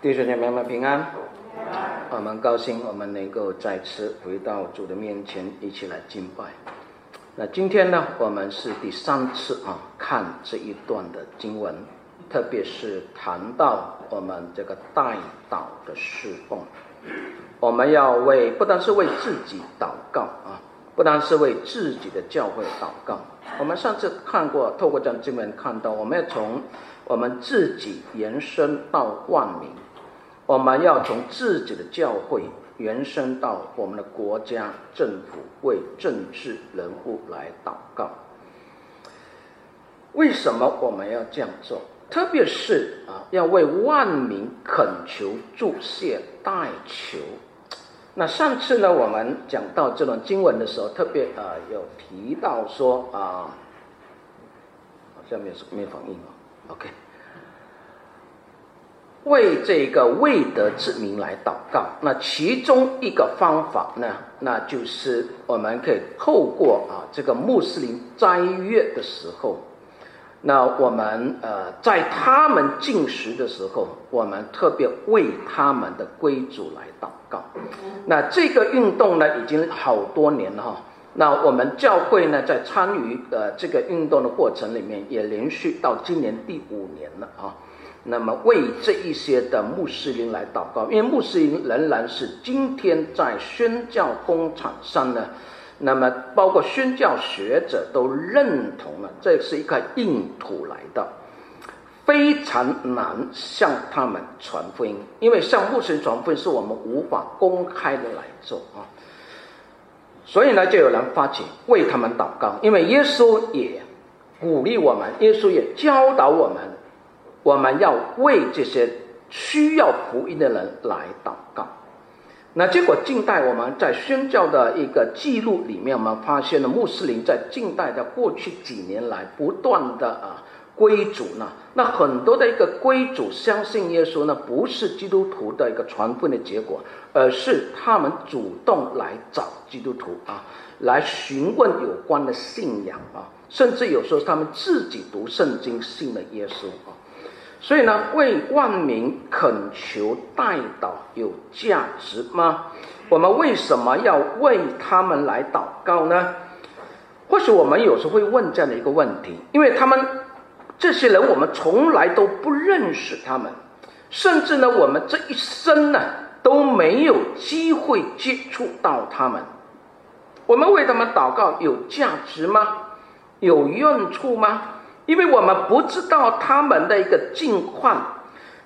弟兄姐妹们平安，我们高兴我们能够再次回到主的面前，一起来敬拜。那今天呢，我们是第三次啊看这一段的经文，特别是谈到我们这个代祷的侍奉，我们要为不单是为自己祷告啊，不单是为自己的教会祷告。我们上次看过，透过这经文看到，我们要从我们自己延伸到万民。我们要从自己的教会延伸到我们的国家政府，为政治人物来祷告。为什么我们要这样做？特别是啊，要为万民恳求、祝谢、代求。那上次呢，我们讲到这段经文的时候，特别啊有提到说啊，好像没有没有反应啊，OK。为这个未得之民来祷告，那其中一个方法呢，那就是我们可以透过啊这个穆斯林斋月的时候，那我们呃在他们进食的时候，我们特别为他们的归主来祷告。那这个运动呢，已经好多年了哈。那我们教会呢，在参与呃这个运动的过程里面，也连续到今年第五年了啊。那么为这一些的穆斯林来祷告，因为穆斯林仍然是今天在宣教工场上呢，那么包括宣教学者都认同了，这是一块硬土来的，非常难向他们传福音，因为向穆斯林传福音是我们无法公开的来做啊，所以呢，就有人发起为他们祷告，因为耶稣也鼓励我们，耶稣也教导我们。我们要为这些需要福音的人来祷告。那结果，近代我们在宣教的一个记录里面，我们发现了穆斯林在近代的过去几年来不断的啊归主呢。那很多的一个归主相信耶稣呢，不是基督徒的一个传福音的结果，而是他们主动来找基督徒啊，来询问有关的信仰啊，甚至有时候他们自己读圣经信了耶稣啊。所以呢，为万民恳求代祷有价值吗？我们为什么要为他们来祷告呢？或许我们有时会问这样的一个问题，因为他们这些人，我们从来都不认识他们，甚至呢，我们这一生呢都没有机会接触到他们。我们为他们祷告有价值吗？有用处吗？因为我们不知道他们的一个境况，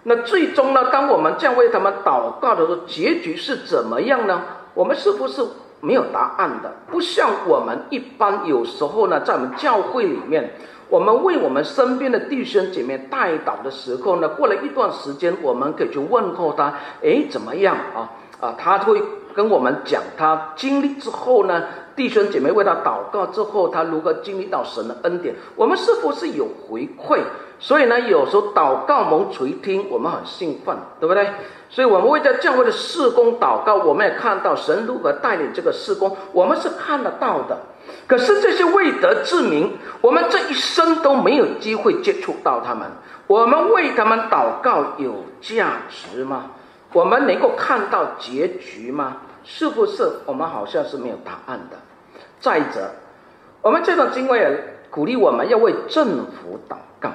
那最终呢，当我们这样为他们祷告的时候，结局是怎么样呢？我们是不是没有答案的？不像我们一般有时候呢，在我们教会里面，我们为我们身边的弟兄姐妹代祷的时候呢，过了一段时间，我们可以去问候他，哎，怎么样啊？啊，他会跟我们讲他经历之后呢。弟兄姐妹为他祷告之后，他如何经历到神的恩典？我们是否是有回馈？所以呢，有时候祷告蒙垂听，我们很兴奋，对不对？所以我们为这教会的事工祷告，我们也看到神如何带领这个事工，我们是看得到的。可是这些未得之名，我们这一生都没有机会接触到他们，我们为他们祷告有价值吗？我们能够看到结局吗？是不是我们好像是没有答案的？再者，我们这段经文也鼓励我们要为政府祷告。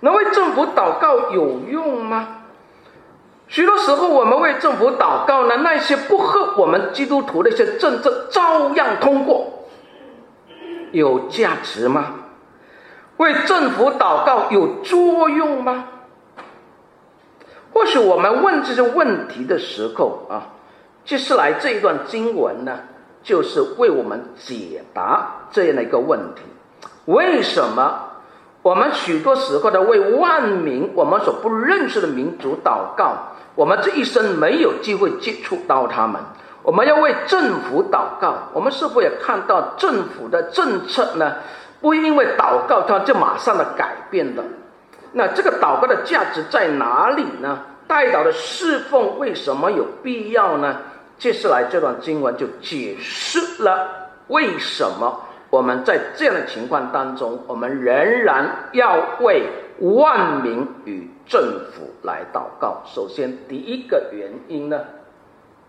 那为政府祷告有用吗？许多时候我们为政府祷告呢，那些不合我们基督徒的一些政策照样通过，有价值吗？为政府祷告有作用吗？或许我们问这些问题的时候啊。接下来这一段经文呢，就是为我们解答这样的一个问题：为什么我们许多时候的为万民，我们所不认识的民族祷告，我们这一生没有机会接触到他们？我们要为政府祷告，我们是否也看到政府的政策呢？不因为祷告，它就马上的改变了。那这个祷告的价值在哪里呢？代祷的侍奉为什么有必要呢？接下来这段经文就解释了为什么我们在这样的情况当中，我们仍然要为万民与政府来祷告。首先，第一个原因呢，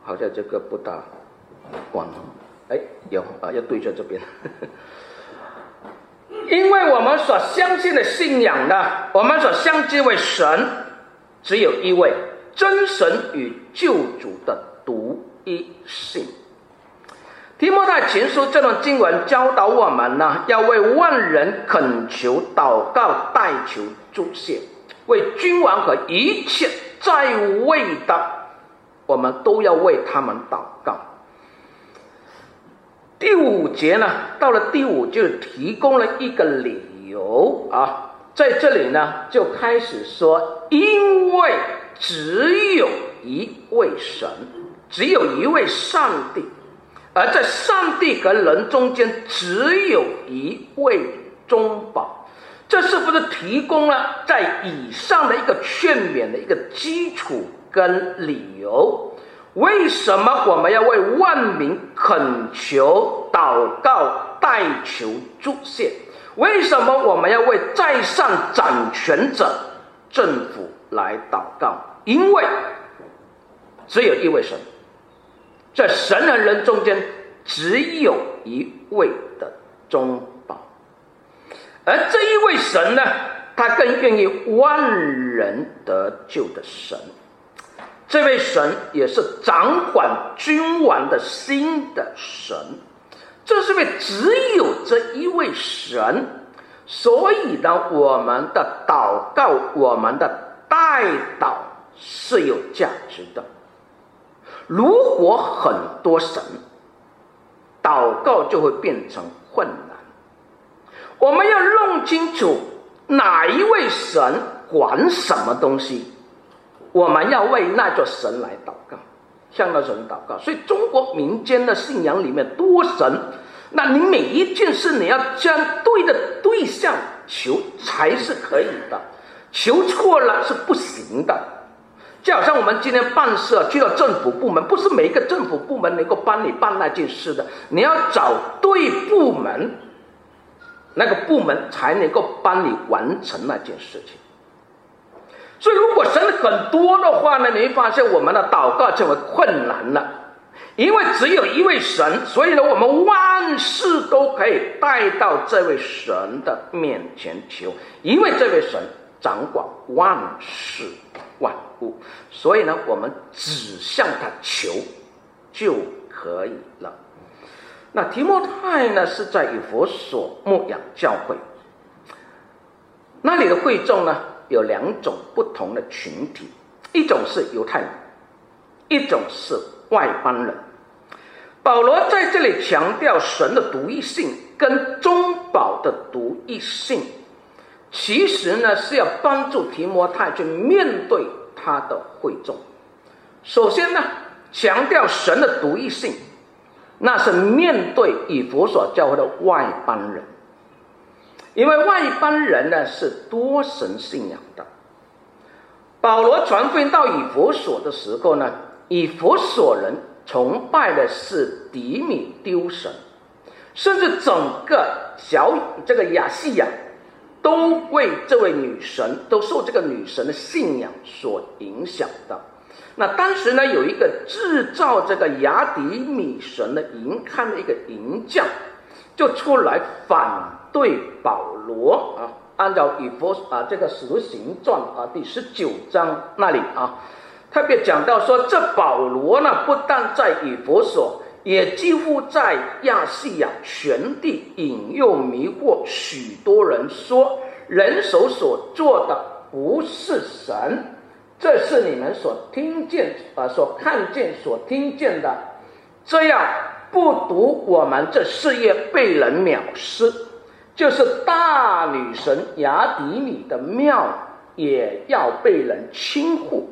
好像这个不大光，哎，有啊，要对着这边。因为我们所相信的信仰呢，我们所相信为神，只有一位真神与救主的独一性。提摩太前书这段经文教导我们呢，要为万人恳求、祷告、代求、祝谢，为君王和一切在位的，我们都要为他们祷告。第五节呢，到了第五就提供了一个理由啊，在这里呢就开始说，因为只有一位神，只有一位上帝。而在上帝和人中间，只有一位中保，这是不是提供了在以上的一个劝勉的一个基础跟理由？为什么我们要为万民恳求、祷告、代求、祝谢？为什么我们要为在上掌权者政府来祷告？因为只有一位神。在神和人中间，只有一位的中保，而这一位神呢，他更愿意万人得救的神。这位神也是掌管君王的心的神。这是为只有这一位神，所以呢，我们的祷告，我们的代祷是有价值的。如果很多神，祷告就会变成困难。我们要弄清楚哪一位神管什么东西，我们要为那座神来祷告，向那神祷告。所以中国民间的信仰里面多神，那你每一件事你要将对的对象求才是可以的，求错了是不行的。就好像我们今天办事，去到政府部门，不是每一个政府部门能够帮你办那件事的，你要找对部门，那个部门才能够帮你完成那件事情。所以，如果神很多的话呢，你会发现我们的祷告就会困难了，因为只有一位神，所以呢，我们万事都可以带到这位神的面前求，因为这位神掌管万事。万故，所以呢，我们只向他求就可以了。那提摩太呢，是在以弗所牧养教会，那里的会众呢，有两种不同的群体，一种是犹太人，一种是外邦人。保罗在这里强调神的独一性跟中保的独一性。其实呢，是要帮助提摩太去面对他的会众。首先呢，强调神的独一性，那是面对以弗所教会的外邦人，因为外邦人呢是多神信仰的。保罗传福音到以弗所的时候呢，以弗所人崇拜的是迪米丢神，甚至整个小这个亚细亚。都为这位女神，都受这个女神的信仰所影响。的。那当时呢，有一个制造这个亚底米神的银矿的一个银匠，就出来反对保罗啊。按照以弗啊这个使徒行传啊第十九章那里啊，特别讲到说，这保罗呢，不但在以弗所。也几乎在亚细亚全地引诱迷惑许多人说，人手所做的不是神，这是你们所听见啊、呃、所看见所听见的，这样不独我们这事业被人藐视，就是大女神雅底米的庙也要被人轻忽。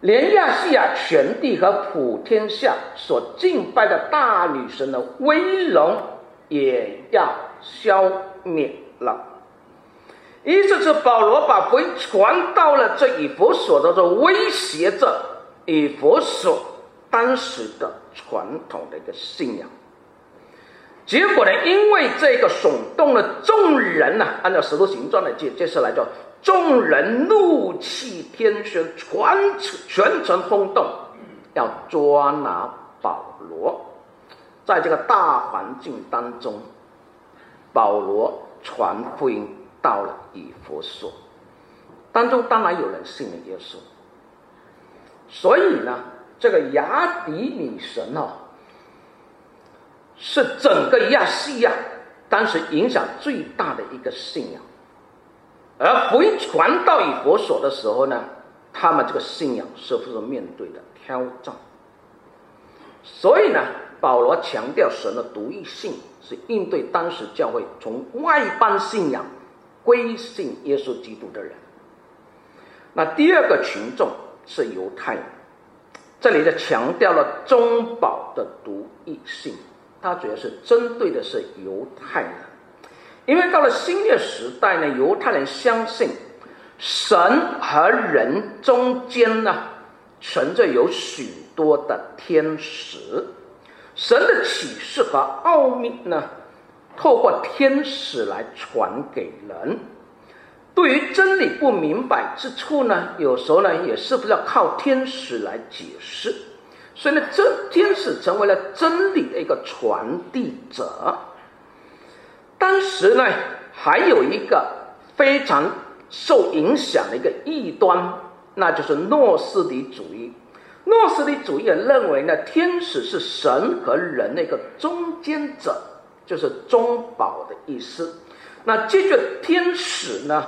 连亚细亚全地和普天下所敬拜的大女神的威荣也要消灭了。意思是保罗把福音传到了这以弗所的这，威胁着以弗所当时的传统的一个信仰。结果呢，因为这个耸动了众人呐、按照《石头形状》的解解释来说，众人怒气天旋，全全城轰动，要抓拿保罗。在这个大环境当中，保罗传福音到了以弗所，当中当然有人信了耶稣。所以呢，这个雅底女神哦，是整个亚细亚当时影响最大的一个信仰。而回传到以佛所的时候呢，他们这个信仰是不是面对的挑战？所以呢，保罗强调神的独一性，是应对当时教会从外邦信仰归信耶稣基督的人。那第二个群众是犹太人，这里就强调了中保的独一性，它主要是针对的是犹太人。因为到了新约时代呢，犹太人相信神和人中间呢存在有许多的天使，神的启示和奥秘呢透过天使来传给人。对于真理不明白之处呢，有时候呢也是不是要靠天使来解释？所以呢，这天使成为了真理的一个传递者。当时呢，还有一个非常受影响的一个异端，那就是诺斯底主义。诺斯底主义人认为呢，天使是神和人的一个中间者，就是中保的意思。那这个天使呢，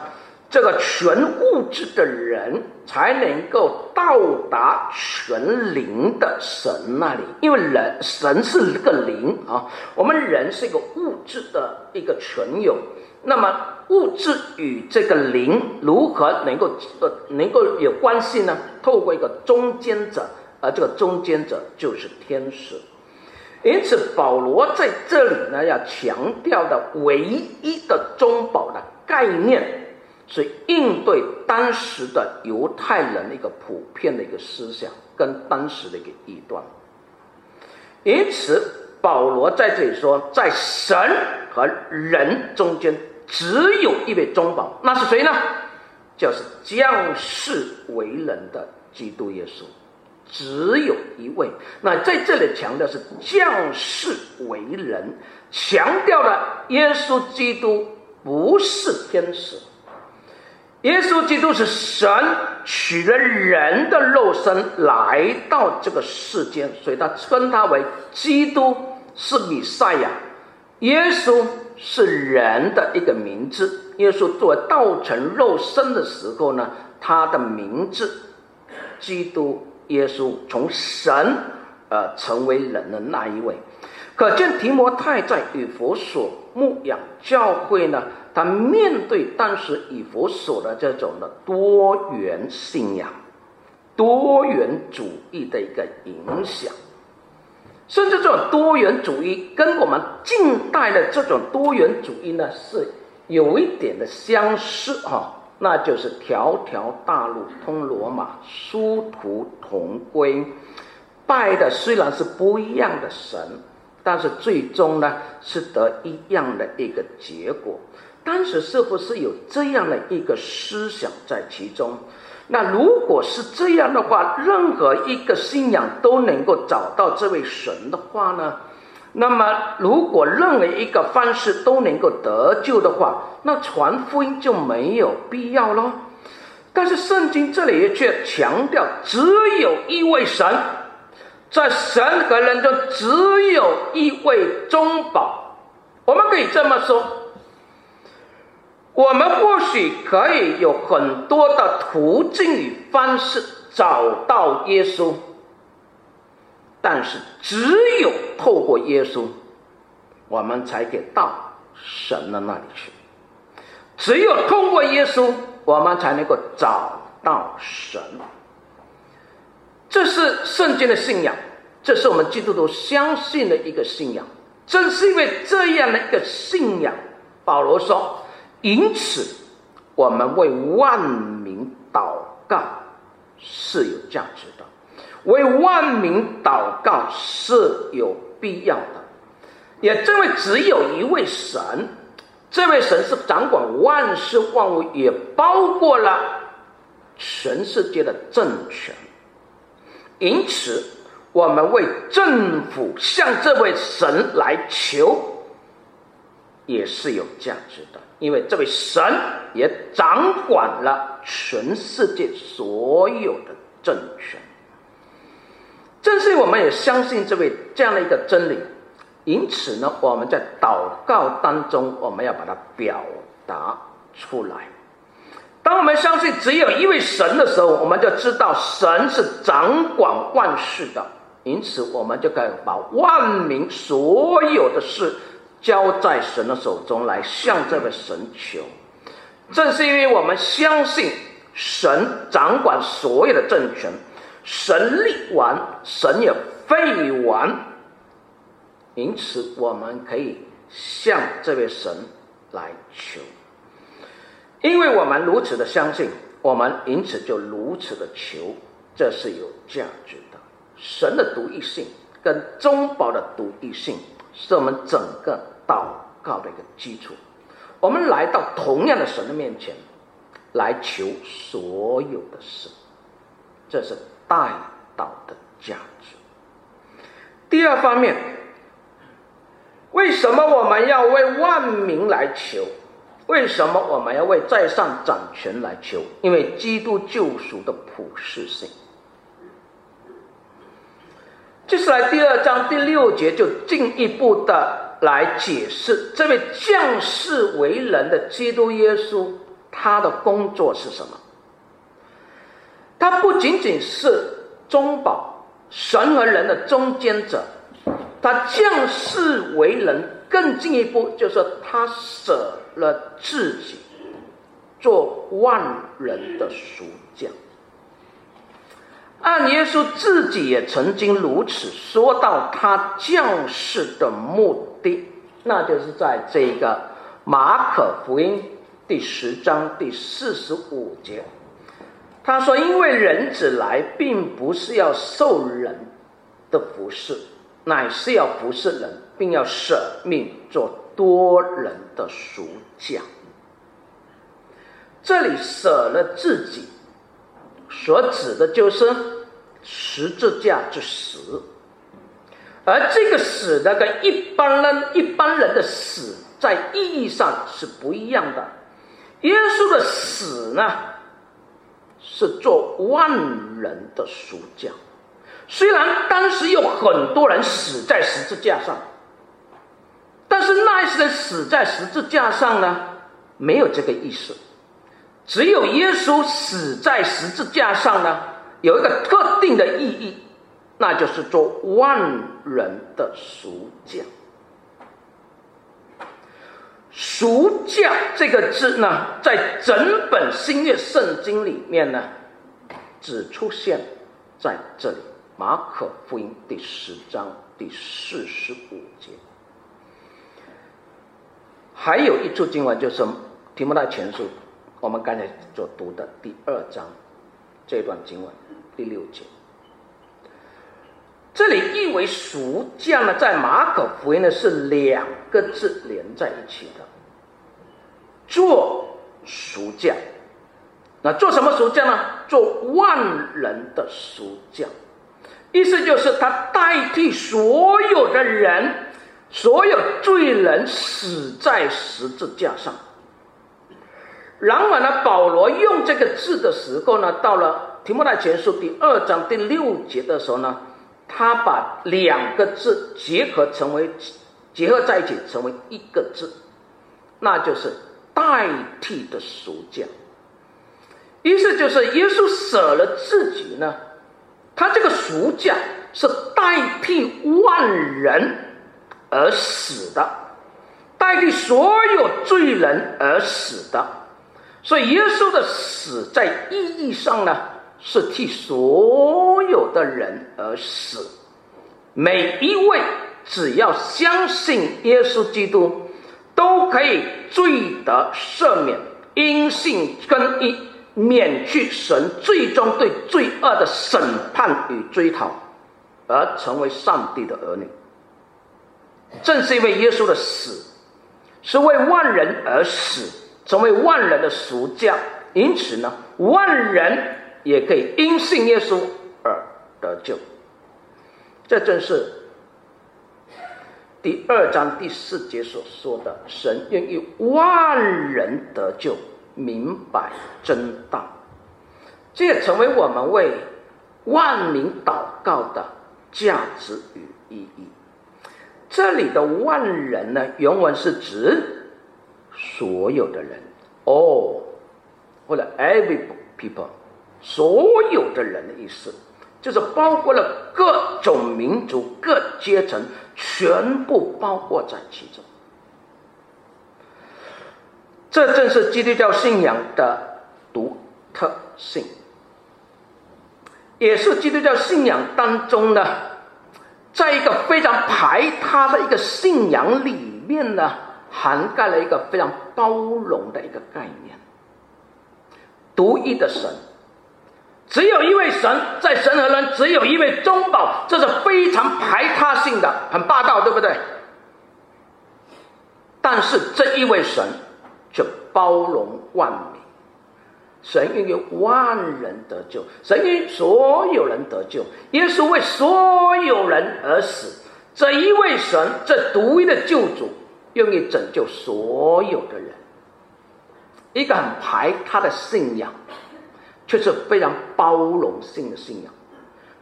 这个全物质的人才能够到达全灵的神那里，因为人神是一个灵啊，我们人是一个物质的一个存有。那么物质与这个灵如何能够呃能够有关系呢？透过一个中间者，而这个中间者就是天使。因此，保罗在这里呢要强调的唯一的中保的概念。是应对当时的犹太人的一个普遍的一个思想，跟当时的一个异端。因此，保罗在这里说，在神和人中间只有一位中保，那是谁呢？就是降世为人的基督耶稣，只有一位。那在这里强调是降世为人，强调了耶稣基督不是天使。耶稣基督是神取了人的肉身来到这个世间，所以他称他为基督，是弥赛亚。耶稣是人的一个名字。耶稣作为道成肉身的时候呢，他的名字基督耶稣从神呃成为人的那一位。可见提摩太在与佛所牧养教会呢。他面对当时以弗所的这种的多元信仰、多元主义的一个影响，甚至这种多元主义跟我们近代的这种多元主义呢是有一点的相似哈，那就是条条大路通罗马，殊途同归，拜的虽然是不一样的神，但是最终呢是得一样的一个结果。当时是不是有这样的一个思想在其中？那如果是这样的话，任何一个信仰都能够找到这位神的话呢？那么，如果任何一个方式都能够得救的话，那传福音就没有必要了。但是圣经这里却强调，只有一位神，在神和人中只有一位中保。我们可以这么说。我们或许可以有很多的途径与方式找到耶稣，但是只有透过耶稣，我们才可以到神的那里去。只有通过耶稣，我们才能够找到神。这是圣经的信仰，这是我们基督徒相信的一个信仰。正是因为这样的一个信仰，保罗说。因此，我们为万民祷告是有价值的，为万民祷告是有必要的。也正为只有一位神，这位神是掌管万事万物，也包括了全世界的政权。因此，我们为政府向这位神来求，也是有价值的，因为这位神也掌管了全世界所有的政权。正是我们也相信这位这样的一个真理，因此呢，我们在祷告当中，我们要把它表达出来。当我们相信只有一位神的时候，我们就知道神是掌管万事的，因此我们就可以把万民所有的事交在神的手中，来向这位神求。正是因为我们相信神掌管所有的政权。神立完，神也废完，因此我们可以向这位神来求，因为我们如此的相信，我们因此就如此的求，这是有价值的。神的独一性跟中保的独一性，是我们整个祷告的一个基础。我们来到同样的神的面前，来求所有的事，这是。代祷的价值。第二方面，为什么我们要为万民来求？为什么我们要为在上掌权来求？因为基督救赎的普世性。接下来第二章第六节就进一步的来解释这位降世为人的基督耶稣，他的工作是什么？他不仅仅是中保神和人的中间者，他降世为人，更进一步就是他舍了自己，做万人的赎。按耶稣自己也曾经如此说到他降世的目的，那就是在这个马可福音第十章第四十五节。他说：“因为人子来，并不是要受人的服侍，乃是要服侍人，并要舍命做多人的赎价。这里舍了自己，所指的就是十字架之死。而这个死呢跟一般人一般人的死在意义上是不一样的。耶稣的死呢？”是做万人的赎价，虽然当时有很多人死在十字架上，但是那一些人死在十字架上呢，没有这个意思。只有耶稣死在十字架上呢，有一个特定的意义，那就是做万人的赎价。赎价这个字呢，在整本新约圣经里面呢，只出现在这里，马可福音第十章第四十五节。还有一处经文就是提摩太前书，我们刚才所读的第二章这段经文第六节。这里译为赎价呢，在马可福音呢是两个字连在一起的，做赎价。那做什么赎价呢？做万人的赎价，意思就是他代替所有的人，所有罪人死在十字架上。然而呢，保罗用这个字的时候呢，到了提摩太前书第二章第六节的时候呢。他把两个字结合成为结合在一起，成为一个字，那就是代替的赎价。意思就是耶稣舍了自己呢，他这个赎价是代替万人而死的，代替所有罪人而死的。所以耶稣的死在意义上呢，是替所有的人而死，每一位只要相信耶稣基督，都可以罪得赦免，因信更一，免去神最终对罪恶的审判与追讨，而成为上帝的儿女。正是因为耶稣的死是为万人而死，成为万人的赎价，因此呢，万人也可以因信耶稣而得救。这正是第二章第四节所说的：神愿意万人得救，明白真道。这也成为我们为万民祷告的价值与意义。这里的万人呢，原文是指所有的人，all 或者 every people，所有的人的意思，就是包括了各种民族、各阶层，全部包括在其中。这正是基督教信仰的独特性，也是基督教信仰当中呢。在一个非常排他的一个信仰里面呢，涵盖了一个非常包容的一个概念。独一的神，只有一位神，在神和人只有一位中保，这是非常排他性的，很霸道，对不对？但是这一位神却包容万民。神愿意万人得救，神愿所有人得救。耶稣为所有人而死，这一位神，这独一的救主，愿意拯救所有的人。一个很排他的信仰，却是非常包容性的信仰，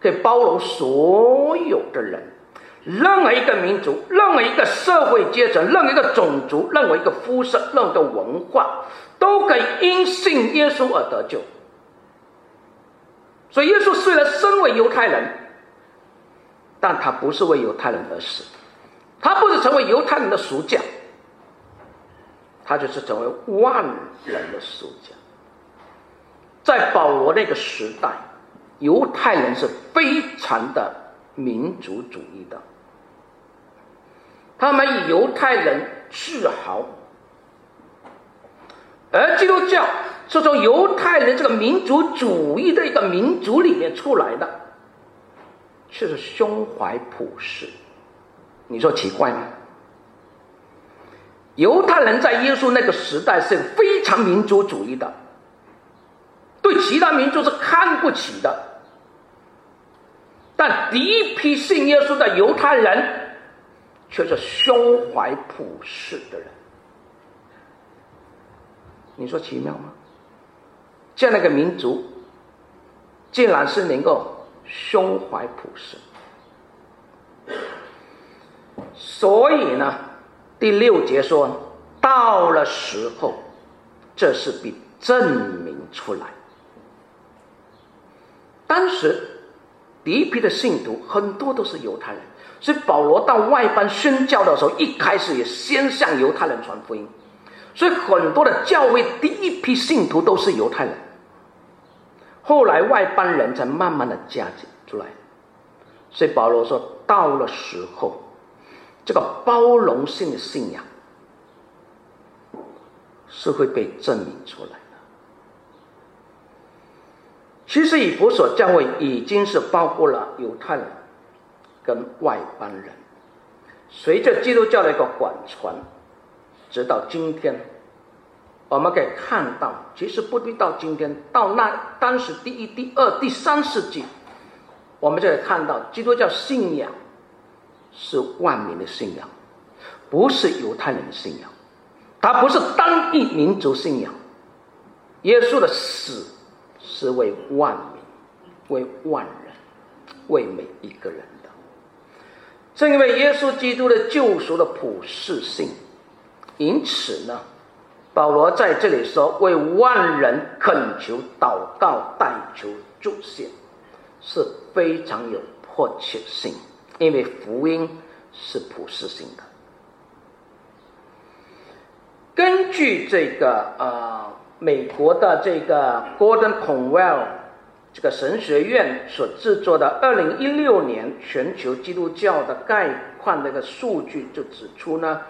可以包容所有的人，任何一个民族，任何一个社会阶层，任何一个种族，任何一个肤色，任何一个文化。都可以因信耶稣而得救，所以耶稣虽然身为犹太人，但他不是为犹太人而死，他不是成为犹太人的赎价，他就是成为万人的赎价。在保罗那个时代，犹太人是非常的民族主义的，他们以犹太人自豪。而基督教是从犹太人这个民族主义的一个民族里面出来的，却是胸怀普世。你说奇怪吗？犹太人在耶稣那个时代是非常民族主义的，对其他民族是看不起的。但第一批信耶稣的犹太人，却是胸怀普世的人。你说奇妙吗？这样的一个民族，竟然是能够胸怀普世。所以呢，第六节说，到了时候，这是必证明出来。当时第一批的信徒很多都是犹太人，所以保罗到外邦宣教的时候，一开始也先向犹太人传福音。所以很多的教会第一批信徒都是犹太人，后来外邦人才慢慢的加进出来。所以保罗说，到了时候，这个包容性的信仰是会被证明出来的。其实以弗所教会已经是包括了犹太人跟外邦人，随着基督教的一个广传。直到今天，我们可以看到，其实不必到今天，到那当时第一、第二、第三世纪，我们就可以看到，基督教信仰是万民的信仰，不是犹太人的信仰，它不是单一民族信仰。耶稣的死是为万民、为万人、为每一个人的。正因为耶稣基督的救赎的普世性。因此呢，保罗在这里说：“为万人恳求、祷告、代求、祝谢，是非常有迫切性，因为福音是普世性的。”根据这个呃，美国的这个 Gordon Conwell 这个神学院所制作的二零一六年全球基督教的概况那个数据，就指出呢。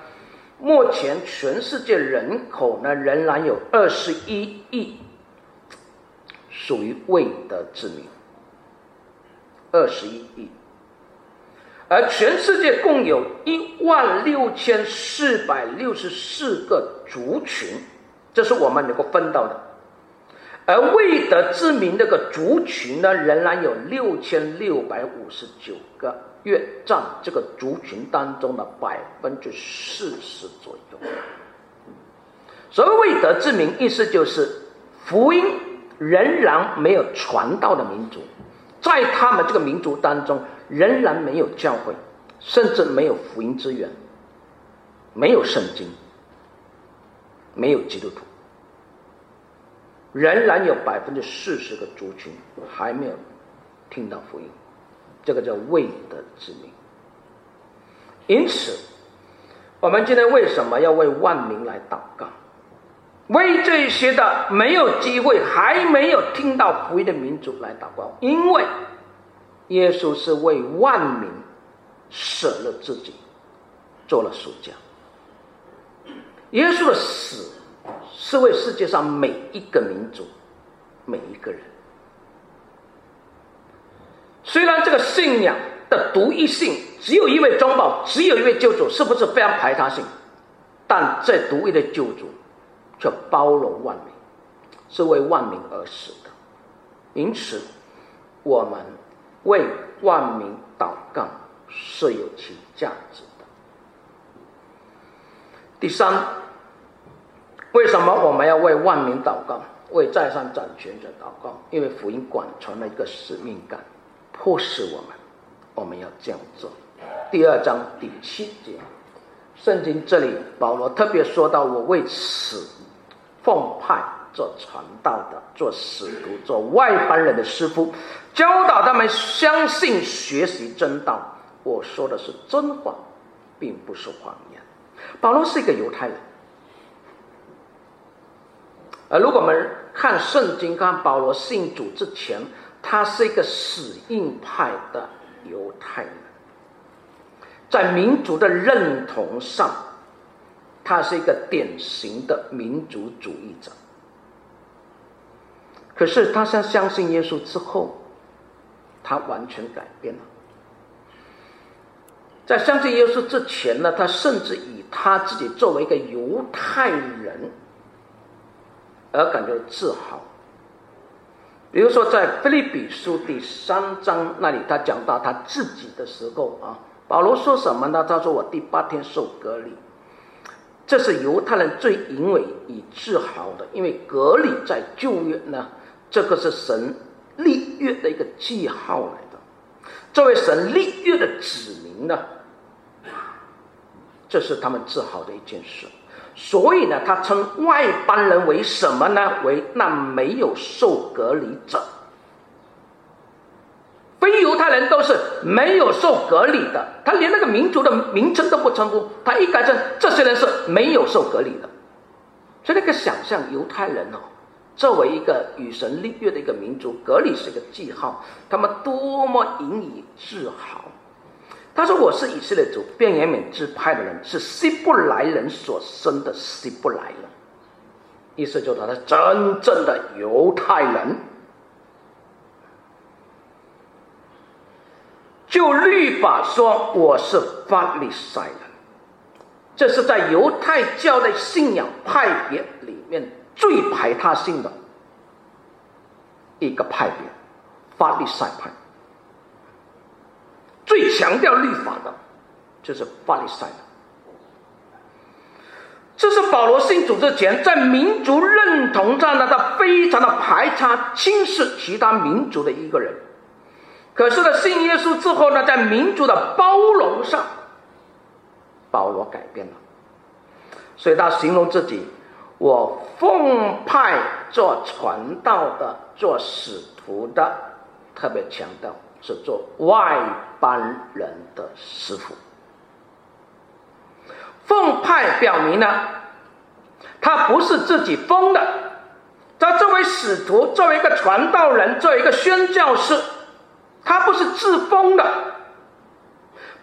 目前全世界人口呢，仍然有二十一亿属于未得之民，二十一亿，而全世界共有一万六千四百六十四个族群，这是我们能够分到的。而未得之名这个族群呢，仍然有六千六百五十九个，约占这个族群当中的百分之四十左右。所谓未得之名，意思就是福音仍然没有传到的民族，在他们这个民族当中，仍然没有教会，甚至没有福音之源，没有圣经，没有基督徒。仍然有百分之四十的族群还没有听到福音，这个叫未得之名。因此，我们今天为什么要为万民来祷告？为这些的没有机会、还没有听到福音的民族来祷告，因为耶稣是为万民舍了自己，做了赎价。耶稣的死。是为世界上每一个民族、每一个人。虽然这个信仰的独一性只有一位中保，只有一位救主，是不是非常排他性？但这独一的救主却包容万民，是为万民而死的。因此，我们为万民祷告是有其价值的。第三。为什么我们要为万民祷告，为在上掌权者祷告？因为福音广传了一个使命感，迫使我们，我们要这样做。第二章第七节，圣经这里保罗特别说到：“我为此奉派做传道的，做使徒，做外邦人的师傅，教导他们相信、学习真道。”我说的是真话，并不是谎言。保罗是一个犹太人。而如果我们看圣经，看保罗信主之前，他是一个死硬派的犹太人，在民族的认同上，他是一个典型的民族主义者。可是他相相信耶稣之后，他完全改变了。在相信耶稣之前呢，他甚至以他自己作为一个犹太人。而感觉自豪。比如说，在腓立比书第三章那里，他讲到他自己的时候啊，保罗说什么呢？他说：“我第八天受隔离。”这是犹太人最引为以自豪的，因为隔离在旧约呢，这个是神立约的一个记号来的。作为神立约的子民呢，这是他们自豪的一件事。所以呢，他称外邦人为什么呢？为那没有受隔离者。非犹太人都是没有受隔离的，他连那个民族的名称都不称呼，他一改成这些人是没有受隔离的。所以那个想象犹太人哦，作为一个与神立约的一个民族，格里是一个记号，他们多么引以自豪。他说：“我是以色列族便雅悯支派的人，是希伯来人所生的希伯来人。意思就是他是真正的犹太人。就律法说，我是法利赛人。这是在犹太教的信仰派别里面最排他性的一个派别，法利赛派。”最强调律法的，就是法利赛人。这是保罗信主之前，在民族认同上呢，他非常的排他、轻视其他民族的一个人。可是呢，信耶稣之后呢，在民族的包容上，保罗改变了。所以他形容自己：我奉派做传道的，做使徒的，特别强调。是做外邦人的师傅，奉派表明呢，他不是自己封的，他作为使徒，作为一个传道人，作为一个宣教士，他不是自封的，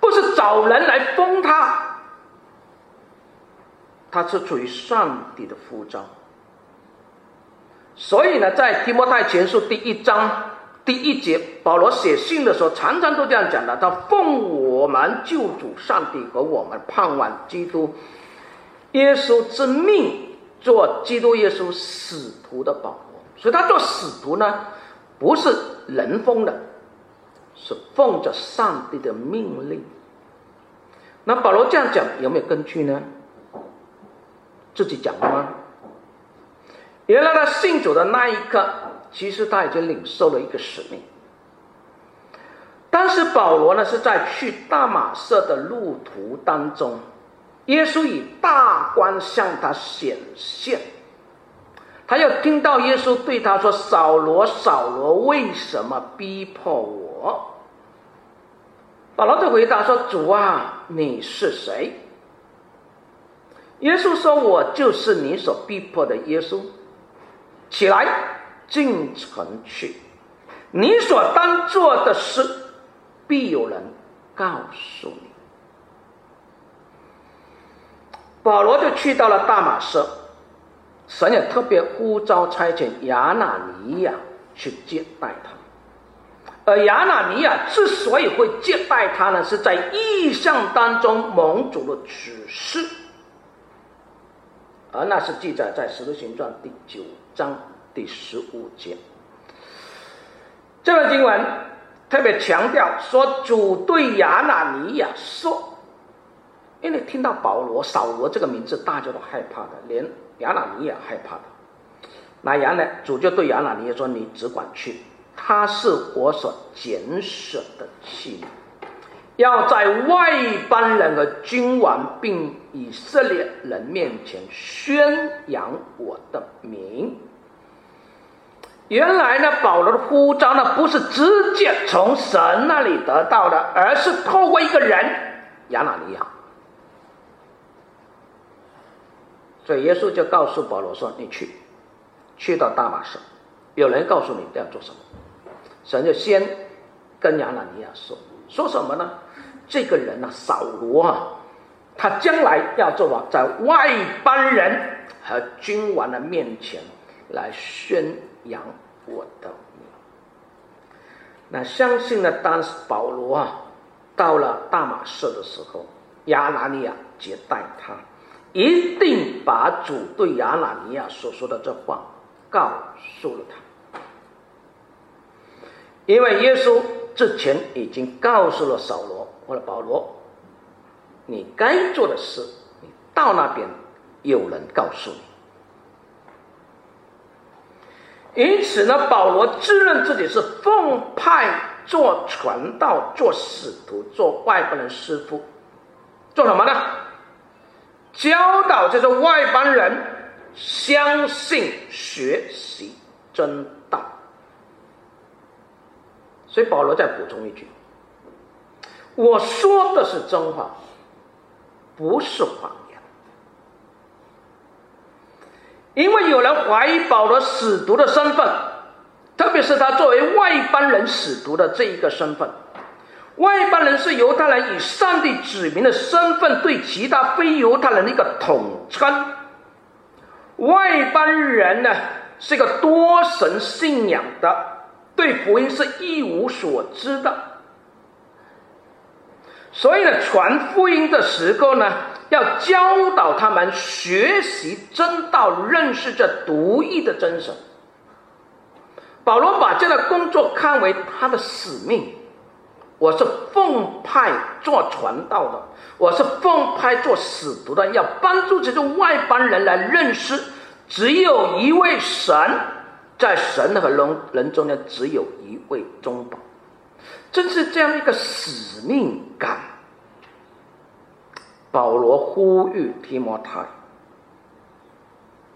不是找人来封他，他是出于上帝的呼召，所以呢，在提摩太前书第一章。第一节，保罗写信的时候，常常都这样讲的：他奉我们救主上帝和我们盼望基督耶稣之命，做基督耶稣使徒的保罗。所以他做使徒呢，不是人封的，是奉着上帝的命令。那保罗这样讲有没有根据呢？自己讲的吗？原来他信主的那一刻，其实他已经领受了一个使命。当时保罗呢是在去大马色的路途当中，耶稣以大光向他显现，他又听到耶稣对他说：“扫罗，扫罗，为什么逼迫我？”保罗就回答说：“主啊，你是谁？”耶稣说：“我就是你所逼迫的耶稣。起来，进城去，你所当做的事。”必有人告诉你。保罗就去到了大马士，神也特别呼召差遣亚拿尼亚去接待他。而亚拿尼亚之所以会接待他呢，是在意象当中蒙主的指示，而那是记载在《使徒行传》第九章第十五节。这段经文。特别强调说，主对亚拿尼亚说：“因为听到保罗、扫罗这个名字，大家都害怕的，连亚拿尼亚害怕的。那亚呢，主就对亚拿尼亚说：‘你只管去，他是我所拣选的器皿，要在外邦人和君王并以色列人面前宣扬我的名。’”原来呢，保罗的呼召呢，不是直接从神那里得到的，而是透过一个人亚拿尼亚。所以耶稣就告诉保罗说：“你去，去到大马士，有人告诉你要做什么。”神就先跟亚拿尼亚说：“说什么呢？这个人呢，扫罗啊，他将来要做王，在外邦人和君王的面前来宣。”扬我的名。那相信呢？当时保罗啊，到了大马士的时候，亚拿尼亚接待他，一定把主对亚拿尼亚所说的这话告诉了他。因为耶稣之前已经告诉了扫罗或者保罗，你该做的事，你到那边有人告诉你。因此呢，保罗自认自己是奉派做传道、做使徒、做外邦人师傅，做什么呢？教导这些外邦人相信、学习真道。所以保罗再补充一句：我说的是真话，不是谎言。因为有人怀疑保罗使徒的身份，特别是他作为外邦人使徒的这一个身份。外邦人是犹太人以上帝指明的身份，对其他非犹太人的一个统称。外邦人呢，是一个多神信仰的，对福音是一无所知的。所以呢，传福音的时候呢，要教导他们学习真道，认识这独一的真神。保罗把这个工作看为他的使命。我是奉派做传道的，我是奉派做使徒的，要帮助这些外邦人来认识，只有一位神，在神和人人中间只有一位中保。正是这样一个使命感。保罗呼吁提摩太，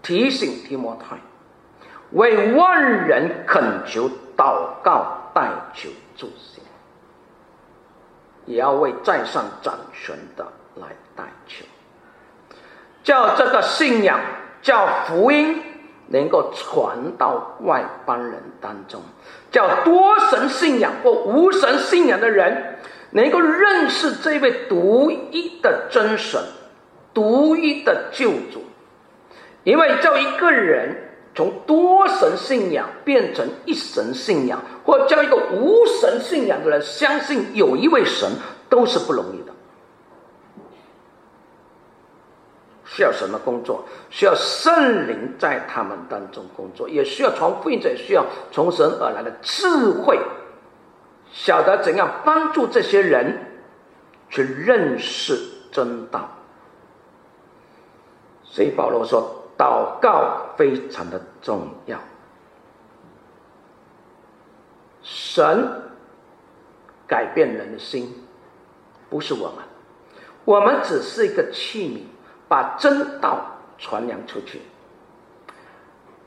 提醒提摩太，为万人恳求、祷告、代求、助行，也要为在上掌权的来代求，叫这个信仰，叫福音能够传到外邦人当中，叫多神信仰或无神信仰的人。能够认识这位独一的真神，独一的救主，因为叫一个人从多神信仰变成一神信仰，或叫一个无神信仰的人相信有一位神，都是不容易的，需要什么工作？需要圣灵在他们当中工作，也需要传福音者需要从神而来的智慧，晓得怎样帮助这些人去认识真道。所以保罗说，祷告非常的重要。神改变人的心，不是我们，我们只是一个器皿，把真道传扬出去。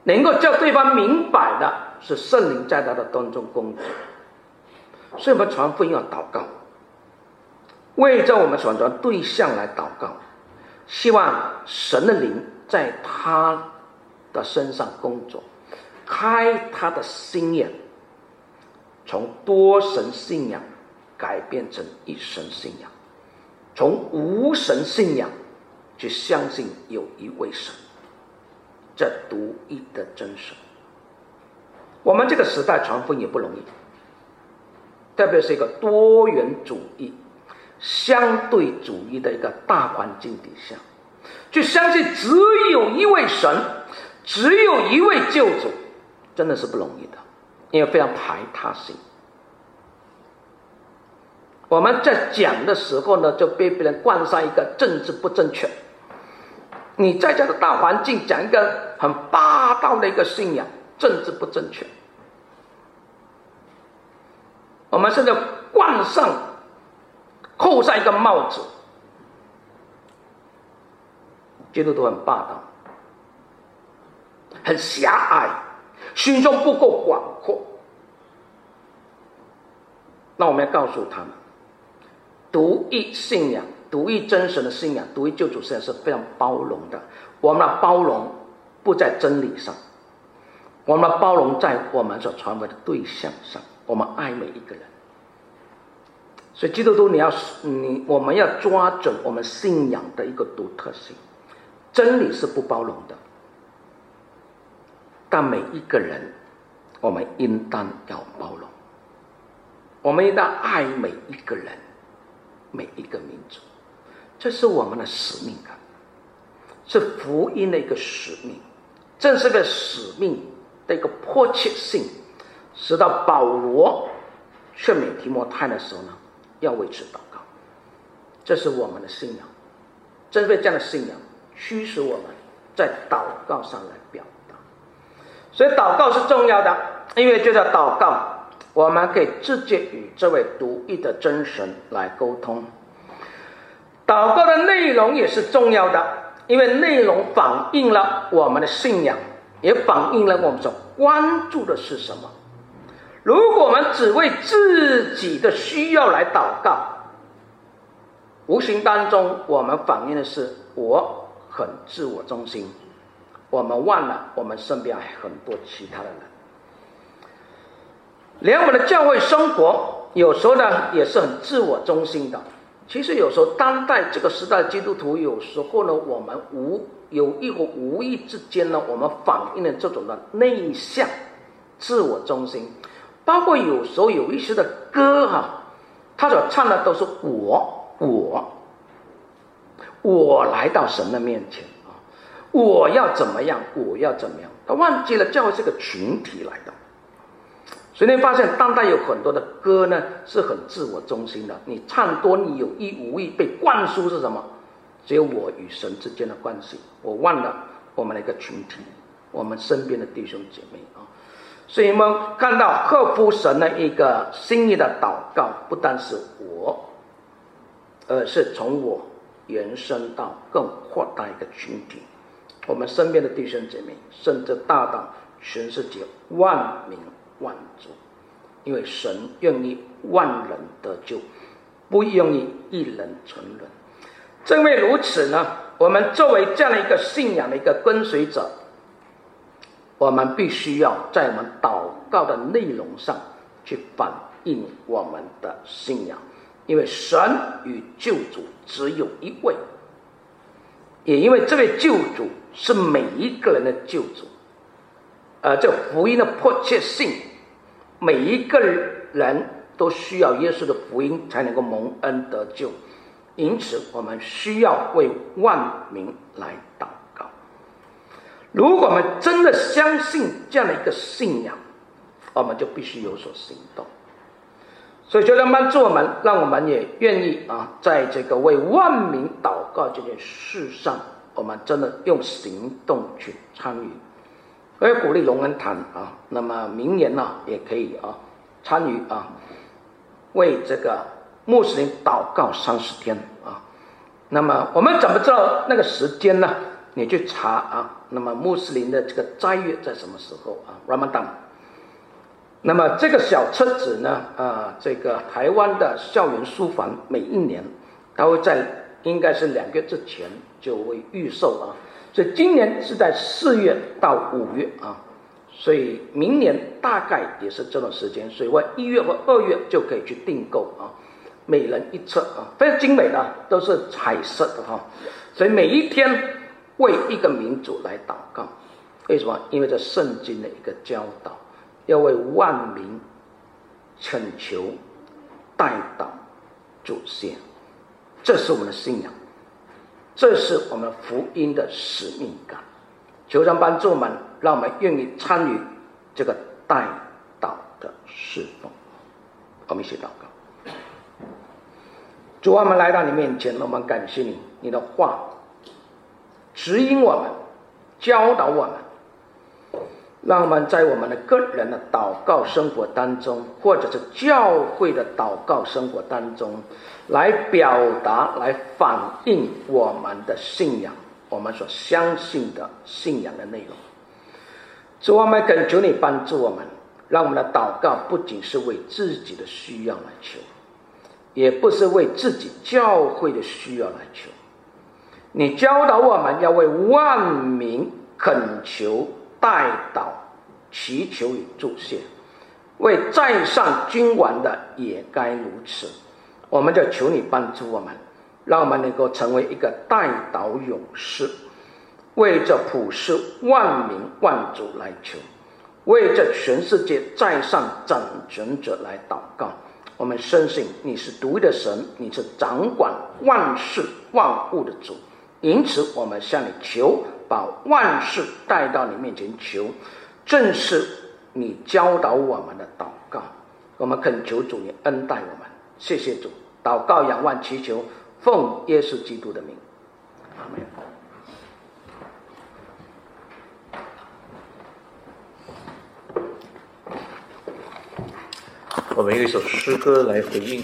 能够叫对方明白的是圣灵在他的当中工作。所以我们传福音要祷告，为着我们传传对象来祷告，希望神的灵在他的身上工作，开他的心眼。从多神信仰改变成一神信仰，从无神信仰去相信有一位神，这独一的真神。我们这个时代传福音也不容易，特别是一个多元主义、相对主义的一个大环境底下，去相信只有一位神，只有一位救主，真的是不容易的。因为非常排他性，我们在讲的时候呢，就被别人冠上一个政治不正确。你在这个大环境讲一个很霸道的一个信仰，政治不正确。我们现在冠上、扣上一个帽子，基督徒很霸道，很狭隘。心中不够广阔，那我们要告诉他们，独一信仰、独一真神的信仰、独一救主信仰是非常包容的。我们的包容不在真理上，我们的包容在我们所传播的对象上。我们爱每一个人，所以基督徒，你要你我们要抓准我们信仰的一个独特性，真理是不包容的。但每一个人，我们应当要包容，我们应当爱每一个人，每一个民族，这是我们的使命感，是福音的一个使命，正是个使命的一个迫切性，使到保罗劝勉提摩太的时候呢，要为此祷告，这是我们的信仰，正为这样的信仰驱使我们在祷告上来表达。所以祷告是重要的，因为就在祷告，我们可以直接与这位独一的真神来沟通。祷告的内容也是重要的，因为内容反映了我们的信仰，也反映了我们所关注的是什么。如果我们只为自己的需要来祷告，无形当中我们反映的是我很自我中心。我们忘了，我们身边很多其他的人，连我们的教会生活有时候呢也是很自我中心的。其实有时候当代这个时代的基督徒，有时候呢我们无有意或无意之间呢，我们反映了这种的内向、自我中心。包括有时候有一些的歌哈，他所唱的都是我我我来到神的面前啊。我要怎么样？我要怎么样？他忘记了教会是个群体来的，所以你发现当代有很多的歌呢，是很自我中心的。你唱多，你有意无意被灌输是什么？只有我与神之间的关系，我忘了我们的一个群体，我们身边的弟兄姐妹啊。所以我们看到合乎神的一个心意的祷告，不单是我，而是从我延伸到更扩大一个群体。我们身边的弟兄姐妹，甚至大到全世界万民万族，因为神愿意万人得救，不愿意一人沉沦。正因为如此呢，我们作为这样的一个信仰的一个跟随者，我们必须要在我们祷告的内容上去反映我们的信仰，因为神与救主只有一位，也因为这位救主。是每一个人。的救主，呃，这福音的迫切性，每一个人都需要耶稣的福音才能够蒙恩得救，因此我们需要为万民来祷告。如果我们真的相信这样的一个信仰，我们就必须有所行动。所以，求神帮助我们，让我们也愿意啊，在这个为万民祷告这件事上，我们真的用行动去参与。我也鼓励龙恩堂啊，那么明年呢，也可以啊参与啊，为这个穆斯林祷告三十天啊。那么我们怎么知道那个时间呢？你去查啊。那么穆斯林的这个斋月在什么时候啊？Ramadan。那么这个小册子呢，啊，这个台湾的校园书房每一年，它会在应该是两个月之前就会预售啊，所以今年是在四月到五月啊，所以明年大概也是这段时间，所以我一月或二月就可以去订购啊，每人一册啊，非常精美的，都是彩色的哈，所以每一天为一个民族来祷告，为什么？因为这圣经的一个教导。要为万民恳求、代祷、祖先，这是我们的信仰，这是我们福音的使命感。求神帮助我们，让我们愿意参与这个代祷的侍奉。我们一起祷告：主啊，我们来到你面前，我们感谢你，你的话指引我们，教导我们。让我们在我们的个人的祷告生活当中，或者是教会的祷告生活当中，来表达、来反映我们的信仰，我们所相信的信仰的内容。主，我们恳求你帮助我们，让我们的祷告不仅是为自己的需要来求，也不是为自己教会的需要来求。你教导我们要为万民恳求。代祷、祈求与祝谢，为在上君王的也该如此。我们就求你帮助我们，让我们能够成为一个代祷勇士，为这普世万民万族来求，为这全世界在上掌权者来祷告。我们深信你是独一的神，你是掌管万事万物的主，因此我们向你求。把万事带到你面前求，正是你教导我们的祷告。我们恳求主你恩待我们，谢谢主。祷告、仰望、祈求，奉耶稣基督的名，阿门。我们用一首诗歌来回应。